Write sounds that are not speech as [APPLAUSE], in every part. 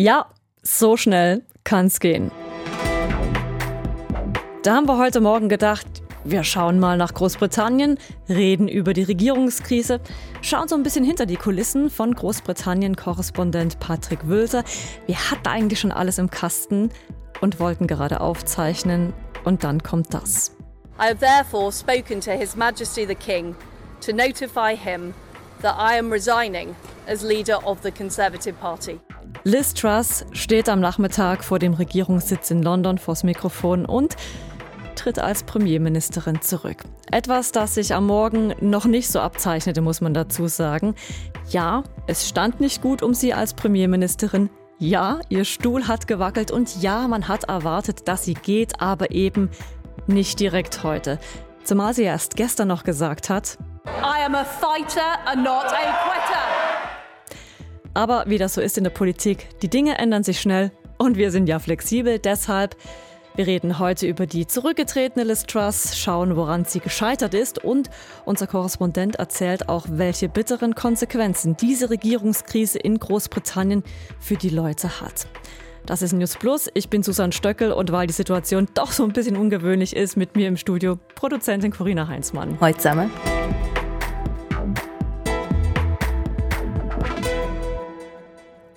Ja, so schnell kann's gehen. Da haben wir heute Morgen gedacht, wir schauen mal nach Großbritannien, reden über die Regierungskrise, schauen so ein bisschen hinter die Kulissen von Großbritannien-Korrespondent Patrick Wülter. Wir hatten eigentlich schon alles im Kasten und wollten gerade aufzeichnen und dann kommt das. I have therefore spoken to His Majesty the King to notify him that I am resigning as leader of the Conservative Party. Liz Truss steht am Nachmittag vor dem Regierungssitz in London vors Mikrofon und tritt als Premierministerin zurück. Etwas, das sich am Morgen noch nicht so abzeichnete, muss man dazu sagen. Ja, es stand nicht gut um sie als Premierministerin. Ja, ihr Stuhl hat gewackelt und ja, man hat erwartet, dass sie geht, aber eben nicht direkt heute. Zumal sie erst gestern noch gesagt hat, I am a fighter and not a quitter. Aber wie das so ist in der Politik, die Dinge ändern sich schnell und wir sind ja flexibel. Deshalb, wir reden heute über die zurückgetretene Liz Truss, schauen, woran sie gescheitert ist und unser Korrespondent erzählt auch, welche bitteren Konsequenzen diese Regierungskrise in Großbritannien für die Leute hat. Das ist News Plus. Ich bin Susanne Stöckel und weil die Situation doch so ein bisschen ungewöhnlich ist, mit mir im Studio Produzentin Corinna Heinzmann. Heute zusammen.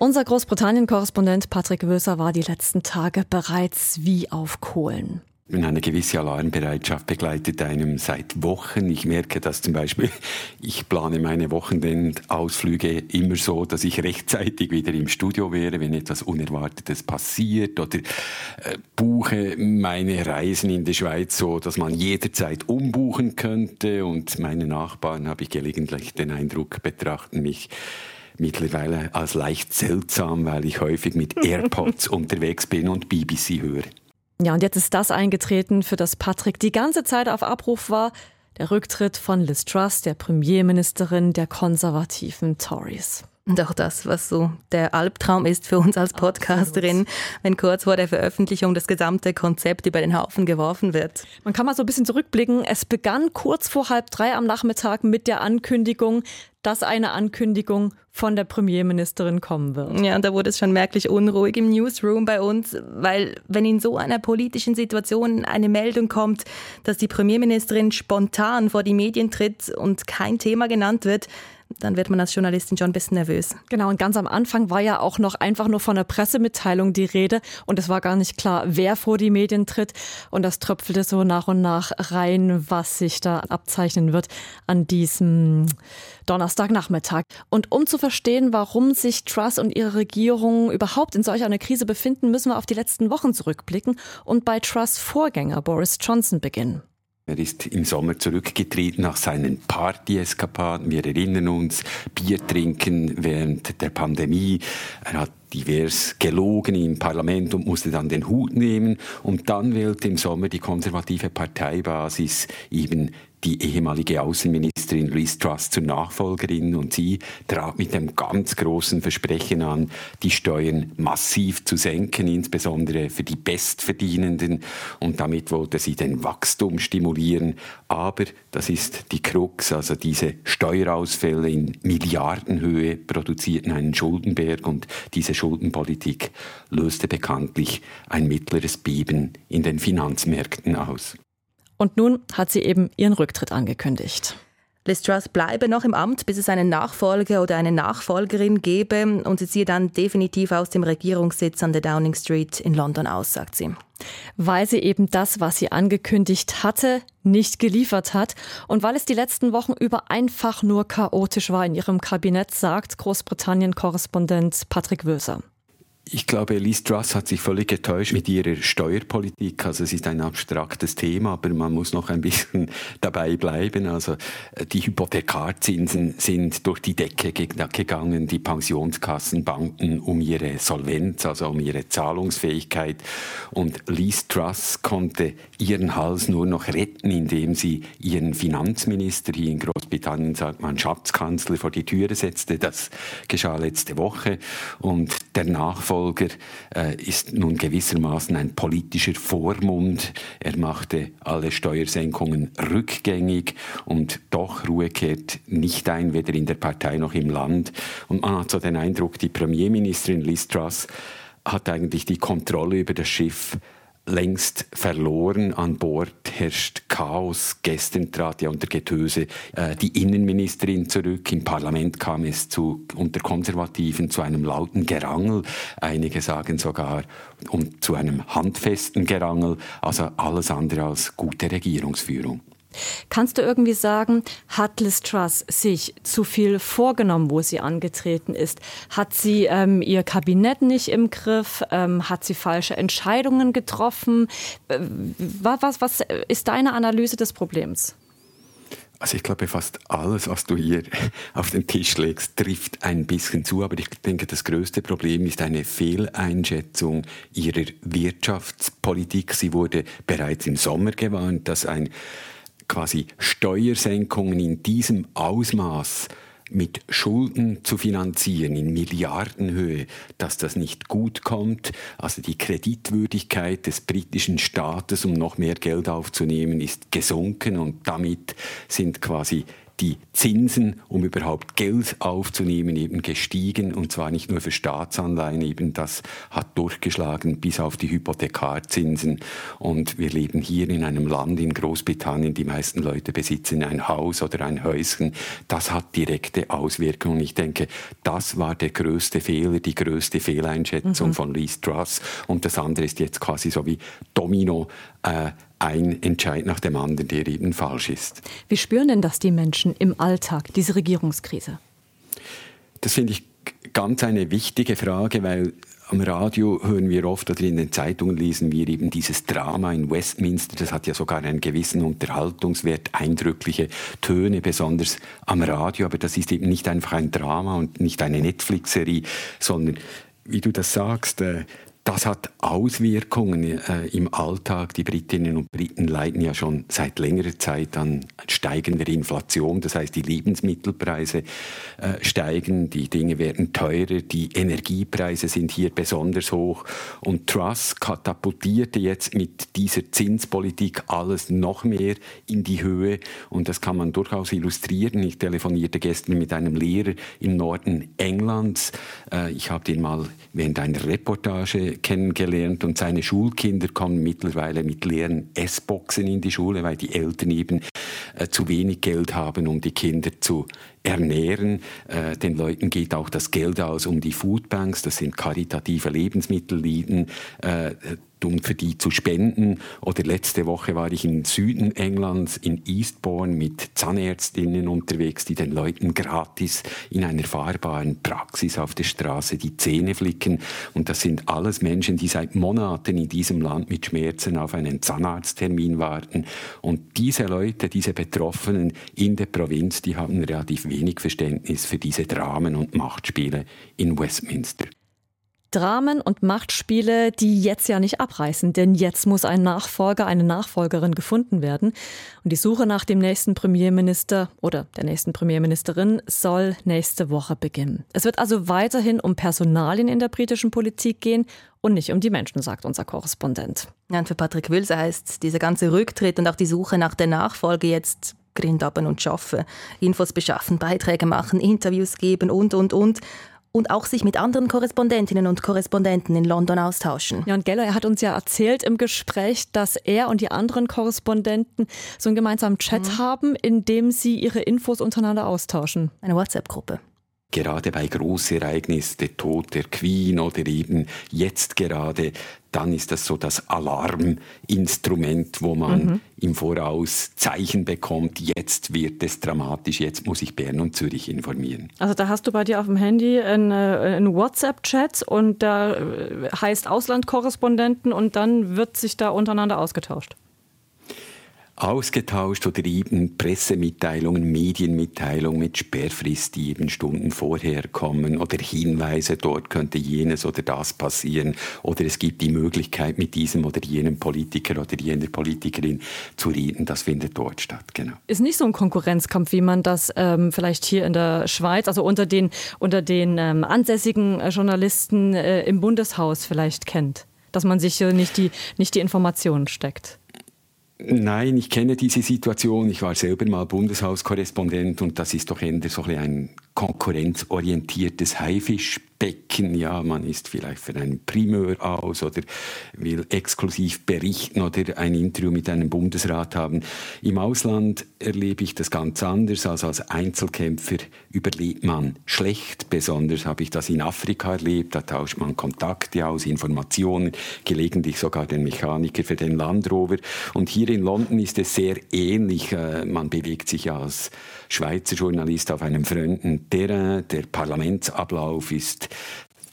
Unser Großbritannien-Korrespondent Patrick Wöser war die letzten Tage bereits wie auf Kohlen. Eine gewisse Alarmbereitschaft begleitet einem seit Wochen. Ich merke das zum Beispiel, [LAUGHS] ich plane meine Wochenendausflüge immer so, dass ich rechtzeitig wieder im Studio wäre, wenn etwas Unerwartetes passiert oder äh, buche meine Reisen in die Schweiz so, dass man jederzeit umbuchen könnte und meine Nachbarn, habe ich gelegentlich den Eindruck, betrachten mich mittlerweile als leicht seltsam, weil ich häufig mit [LAUGHS] AirPods unterwegs bin und BBC höre. Ja, und jetzt ist das eingetreten, für das Patrick die ganze Zeit auf Abruf war. Der Rücktritt von Liz Truss, der Premierministerin der konservativen Tories. Und auch das, was so der Albtraum ist für uns als Podcasterin, wenn kurz vor der Veröffentlichung das gesamte Konzept über den Haufen geworfen wird. Man kann mal so ein bisschen zurückblicken. Es begann kurz vor halb drei am Nachmittag mit der Ankündigung, dass eine Ankündigung von der Premierministerin kommen wird. Ja, und da wurde es schon merklich unruhig im Newsroom bei uns, weil wenn in so einer politischen Situation eine Meldung kommt, dass die Premierministerin spontan vor die Medien tritt und kein Thema genannt wird, dann wird man als Journalistin schon ein bisschen nervös. Genau, und ganz am Anfang war ja auch noch einfach nur von einer Pressemitteilung die Rede und es war gar nicht klar, wer vor die Medien tritt und das tröpfelte so nach und nach rein, was sich da abzeichnen wird an diesem Donnerstagnachmittag. Und um zu verstehen, warum sich Truss und ihre Regierung überhaupt in solch einer Krise befinden, müssen wir auf die letzten Wochen zurückblicken und bei Truss Vorgänger Boris Johnson beginnen. Er ist im Sommer zurückgetreten nach seinen Partyeskapaden. Wir erinnern uns, Bier trinken während der Pandemie. Er hat divers gelogen im Parlament und musste dann den Hut nehmen. Und dann wählte im Sommer die konservative Parteibasis eben die ehemalige Außenministerin Liz Truss zur Nachfolgerin und sie trat mit dem ganz großen Versprechen an, die Steuern massiv zu senken, insbesondere für die Bestverdienenden und damit wollte sie den Wachstum stimulieren. Aber das ist die Krux, also diese Steuerausfälle in Milliardenhöhe produzierten einen Schuldenberg und diese Schuldenpolitik löste bekanntlich ein mittleres Beben in den Finanzmärkten aus. Und nun hat sie eben ihren Rücktritt angekündigt. Liz Truss bleibe noch im Amt, bis es einen Nachfolger oder eine Nachfolgerin gebe und sie ziehe dann definitiv aus dem Regierungssitz an der Downing Street in London aus, sagt sie. Weil sie eben das, was sie angekündigt hatte, nicht geliefert hat und weil es die letzten Wochen über einfach nur chaotisch war in ihrem Kabinett, sagt Großbritannien-Korrespondent Patrick Wöser. Ich glaube, Liz Truss hat sich völlig getäuscht mit ihrer Steuerpolitik. Also es ist ein abstraktes Thema, aber man muss noch ein bisschen [LAUGHS] dabei bleiben. Also äh, die Hypothekarzinsen sind durch die Decke gegangen, die Pensionskassen banken um ihre Solvenz, also um ihre Zahlungsfähigkeit. Und Liz Truss konnte ihren Hals nur noch retten, indem sie ihren Finanzminister, hier in Großbritannien sagt man Schatzkanzler, vor die Türe setzte. Das geschah letzte Woche. Und der Nachfolger Nachfolger äh, ist nun gewissermaßen ein politischer Vormund. Er machte alle Steuersenkungen rückgängig und doch Ruhe kehrt nicht ein, weder in der Partei noch im Land. Und man hat so den Eindruck, die Premierministerin Liz Truss hat eigentlich die Kontrolle über das Schiff längst verloren. An Bord herrscht Chaos. Gestern trat ja unter Getöse äh, die Innenministerin zurück. Im Parlament kam es zu, unter Konservativen zu einem lauten Gerangel. Einige sagen sogar um, zu einem handfesten Gerangel. Also alles andere als gute Regierungsführung. Kannst du irgendwie sagen, hat Liz Truss sich zu viel vorgenommen, wo sie angetreten ist? Hat sie ähm, ihr Kabinett nicht im Griff? Ähm, hat sie falsche Entscheidungen getroffen? Äh, was, was ist deine Analyse des Problems? Also ich glaube, fast alles, was du hier [LAUGHS] auf den Tisch legst, trifft ein bisschen zu. Aber ich denke, das größte Problem ist eine Fehleinschätzung ihrer Wirtschaftspolitik. Sie wurde bereits im Sommer gewarnt, dass ein quasi Steuersenkungen in diesem Ausmaß mit Schulden zu finanzieren in Milliardenhöhe, dass das nicht gut kommt. Also die Kreditwürdigkeit des britischen Staates, um noch mehr Geld aufzunehmen, ist gesunken und damit sind quasi die Zinsen, um überhaupt Geld aufzunehmen, eben gestiegen. Und zwar nicht nur für Staatsanleihen, eben das hat durchgeschlagen bis auf die Hypothekarzinsen. Und wir leben hier in einem Land in Großbritannien, die meisten Leute besitzen ein Haus oder ein Häuschen, das hat direkte Auswirkungen. Ich denke, das war der größte Fehler, die größte Fehleinschätzung mhm. von Lee Truss. Und das andere ist jetzt quasi so wie Domino äh, ein Entscheid nach dem anderen, der eben falsch ist. Wie spüren denn das die Menschen im Alltag, diese Regierungskrise? Das finde ich ganz eine wichtige Frage, weil am Radio hören wir oft oder in den Zeitungen lesen wir eben dieses Drama in Westminster. Das hat ja sogar einen gewissen Unterhaltungswert, eindrückliche Töne, besonders am Radio. Aber das ist eben nicht einfach ein Drama und nicht eine Netflix-Serie, sondern wie du das sagst, äh, das hat Auswirkungen äh, im Alltag. Die Britinnen und Briten leiden ja schon seit längerer Zeit an steigender Inflation. Das heißt, die Lebensmittelpreise äh, steigen, die Dinge werden teurer, die Energiepreise sind hier besonders hoch. Und Truss katapultierte jetzt mit dieser Zinspolitik alles noch mehr in die Höhe. Und das kann man durchaus illustrieren. Ich telefonierte gestern mit einem Lehrer im Norden Englands. Äh, ich habe den mal während einer Reportage kennengelernt und seine Schulkinder kommen mittlerweile mit leeren Essboxen in die Schule, weil die Eltern eben äh, zu wenig Geld haben, um die Kinder zu ernähren. Äh, den Leuten geht auch das Geld aus, um die Foodbanks, das sind karitative Lebensmittelläden, äh, um für die zu spenden. Oder letzte Woche war ich im Süden Englands, in Eastbourne, mit Zahnärztinnen unterwegs, die den Leuten gratis in einer fahrbaren Praxis auf der Straße die Zähne flicken. Und das sind alles Menschen, die seit Monaten in diesem Land mit Schmerzen auf einen Zahnarzttermin warten. Und diese Leute, diese Betroffenen in der Provinz, die haben relativ wenig Verständnis für diese Dramen und Machtspiele in Westminster. Dramen und Machtspiele, die jetzt ja nicht abreißen, denn jetzt muss ein Nachfolger, eine Nachfolgerin gefunden werden. Und die Suche nach dem nächsten Premierminister oder der nächsten Premierministerin soll nächste Woche beginnen. Es wird also weiterhin um Personalien in der britischen Politik gehen und nicht um die Menschen, sagt unser Korrespondent. Ja, und für Patrick Wülse heißt dieser ganze Rücktritt und auch die Suche nach der Nachfolge jetzt Grindaben und schaffen, Infos beschaffen, Beiträge machen, Interviews geben und, und, und. Und auch sich mit anderen Korrespondentinnen und Korrespondenten in London austauschen. Ja, und Geller, er hat uns ja erzählt im Gespräch, dass er und die anderen Korrespondenten so einen gemeinsamen Chat mhm. haben, in dem sie ihre Infos untereinander austauschen. Eine WhatsApp-Gruppe gerade bei Großereignissen, der Tod der Queen oder eben jetzt gerade, dann ist das so das Alarminstrument, wo man mhm. im Voraus Zeichen bekommt, jetzt wird es dramatisch, jetzt muss ich Bern und Zürich informieren. Also da hast du bei dir auf dem Handy einen WhatsApp-Chat und da äh, heißt Auslandkorrespondenten und dann wird sich da untereinander ausgetauscht. Ausgetauscht oder eben Pressemitteilungen, Medienmitteilungen mit Sperrfrist, die eben Stunden vorher kommen oder Hinweise, dort könnte jenes oder das passieren oder es gibt die Möglichkeit, mit diesem oder jenem Politiker oder jener Politikerin zu reden. Das findet dort statt, genau. Ist nicht so ein Konkurrenzkampf, wie man das ähm, vielleicht hier in der Schweiz, also unter den, unter den ähm, ansässigen äh, Journalisten äh, im Bundeshaus vielleicht kennt, dass man sich nicht, die, nicht die Informationen steckt. Nein, ich kenne diese Situation. Ich war selber mal Bundeshauskorrespondent und das ist doch eher so ein konkurrenzorientiertes Haifischbecken. Ja, man ist vielleicht für einen Primeur aus oder will exklusiv berichten oder ein Interview mit einem Bundesrat haben. Im Ausland erlebe ich das ganz anders. Also als Einzelkämpfer überlebt man schlecht. Besonders habe ich das in Afrika erlebt. Da tauscht man Kontakte aus, Informationen, gelegentlich sogar den Mechaniker für den Land Rover. Und hier in London ist es sehr ähnlich. Äh, man bewegt sich als Schweizer Journalist auf einem fremden Terrain. Der Parlamentsablauf ist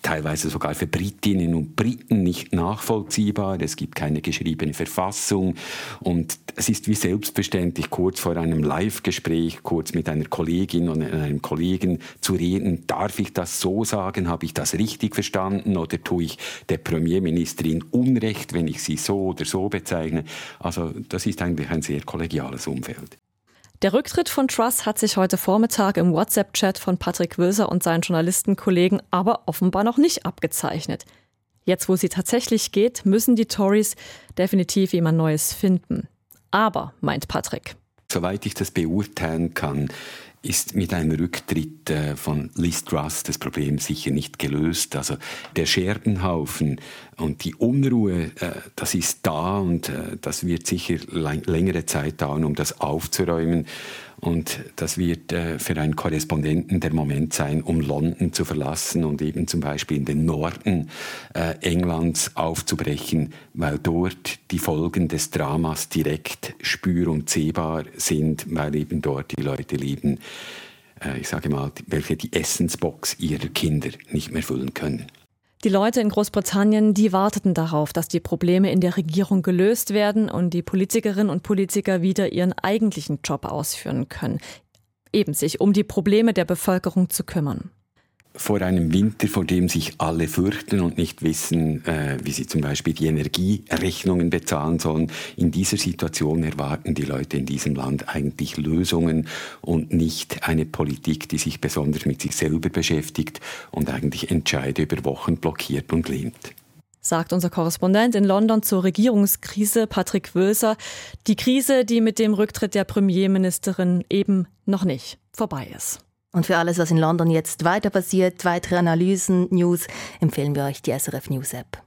teilweise sogar für Britinnen und Briten nicht nachvollziehbar. Es gibt keine geschriebene Verfassung und es ist wie selbstverständlich, kurz vor einem Live-Gespräch, kurz mit einer Kollegin oder einem Kollegen zu reden. Darf ich das so sagen? Habe ich das richtig verstanden? Oder tue ich der Premierministerin Unrecht, wenn ich sie so oder so bezeichne? Also das ist eigentlich ein sehr kollegiales Umfeld. Der Rücktritt von Truss hat sich heute Vormittag im WhatsApp-Chat von Patrick Wilser und seinen Journalistenkollegen aber offenbar noch nicht abgezeichnet. Jetzt, wo sie tatsächlich geht, müssen die Tories definitiv jemand Neues finden. Aber, meint Patrick. Soweit ich das beurteilen kann, ist mit einem Rücktritt äh, von Liz Truss das Problem sicher nicht gelöst. Also der Scherbenhaufen und die Unruhe, äh, das ist da und äh, das wird sicher längere Zeit dauern, um das aufzuräumen. Und das wird äh, für einen Korrespondenten der Moment sein, um London zu verlassen und eben zum Beispiel in den Norden äh, Englands aufzubrechen, weil dort die Folgen des Dramas direkt spür- und sehbar sind, weil eben dort die Leute leben, äh, ich sage mal, welche die Essensbox ihrer Kinder nicht mehr füllen können. Die Leute in Großbritannien, die warteten darauf, dass die Probleme in der Regierung gelöst werden und die Politikerinnen und Politiker wieder ihren eigentlichen Job ausführen können, eben sich um die Probleme der Bevölkerung zu kümmern vor einem Winter, vor dem sich alle fürchten und nicht wissen, äh, wie sie zum Beispiel die Energierechnungen bezahlen sollen. In dieser Situation erwarten die Leute in diesem Land eigentlich Lösungen und nicht eine Politik, die sich besonders mit sich selber beschäftigt und eigentlich Entscheide über Wochen blockiert und lehnt sagt unser Korrespondent in London zur Regierungskrise Patrick Wöser. Die Krise, die mit dem Rücktritt der Premierministerin eben noch nicht vorbei ist. Und für alles, was in London jetzt weiter passiert, weitere Analysen, News, empfehlen wir euch die SRF News App.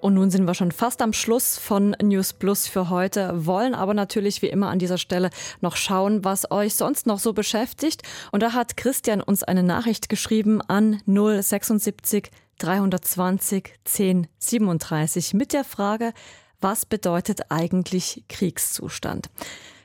Und nun sind wir schon fast am Schluss von News Plus für heute, wollen aber natürlich wie immer an dieser Stelle noch schauen, was euch sonst noch so beschäftigt. Und da hat Christian uns eine Nachricht geschrieben an 076 320 10 37 mit der Frage, was bedeutet eigentlich Kriegszustand?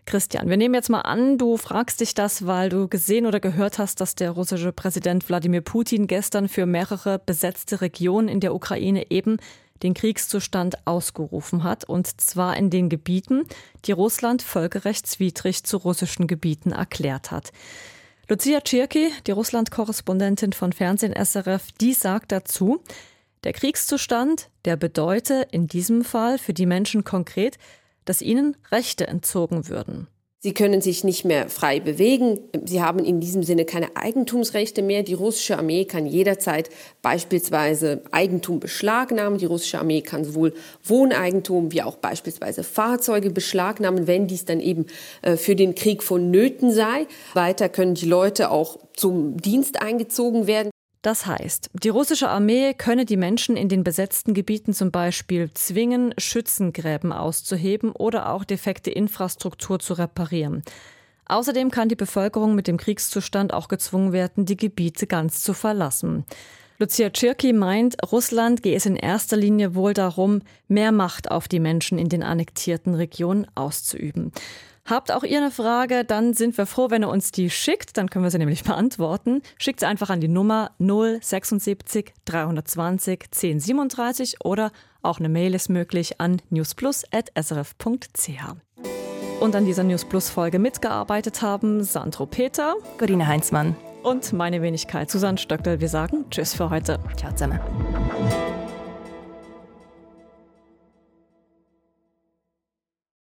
Christian, wir nehmen jetzt mal an, du fragst dich das, weil du gesehen oder gehört hast, dass der russische Präsident Wladimir Putin gestern für mehrere besetzte Regionen in der Ukraine eben den Kriegszustand ausgerufen hat, und zwar in den Gebieten, die Russland völkerrechtswidrig zu russischen Gebieten erklärt hat. Lucia Tschirki, die Russland-Korrespondentin von Fernsehen SRF, die sagt dazu, der Kriegszustand, der bedeute in diesem Fall für die Menschen konkret, dass ihnen Rechte entzogen würden. Sie können sich nicht mehr frei bewegen. Sie haben in diesem Sinne keine Eigentumsrechte mehr. Die russische Armee kann jederzeit beispielsweise Eigentum beschlagnahmen. Die russische Armee kann sowohl Wohneigentum wie auch beispielsweise Fahrzeuge beschlagnahmen, wenn dies dann eben äh, für den Krieg vonnöten sei. Weiter können die Leute auch zum Dienst eingezogen werden. Das heißt, die russische Armee könne die Menschen in den besetzten Gebieten zum Beispiel zwingen, Schützengräben auszuheben oder auch defekte Infrastruktur zu reparieren. Außerdem kann die Bevölkerung mit dem Kriegszustand auch gezwungen werden, die Gebiete ganz zu verlassen. Lucia Tschirki meint, Russland gehe es in erster Linie wohl darum, mehr Macht auf die Menschen in den annektierten Regionen auszuüben. Habt auch ihr eine Frage, dann sind wir froh, wenn ihr uns die schickt, dann können wir sie nämlich beantworten. Schickt sie einfach an die Nummer 076 320 1037 oder auch eine Mail ist möglich an newsplus.srf.ch. Und an dieser News Plus Folge mitgearbeitet haben Sandro Peter, Corinna Heinzmann und meine Wenigkeit Susanne Stöckel. Wir sagen Tschüss für heute. Ciao zusammen.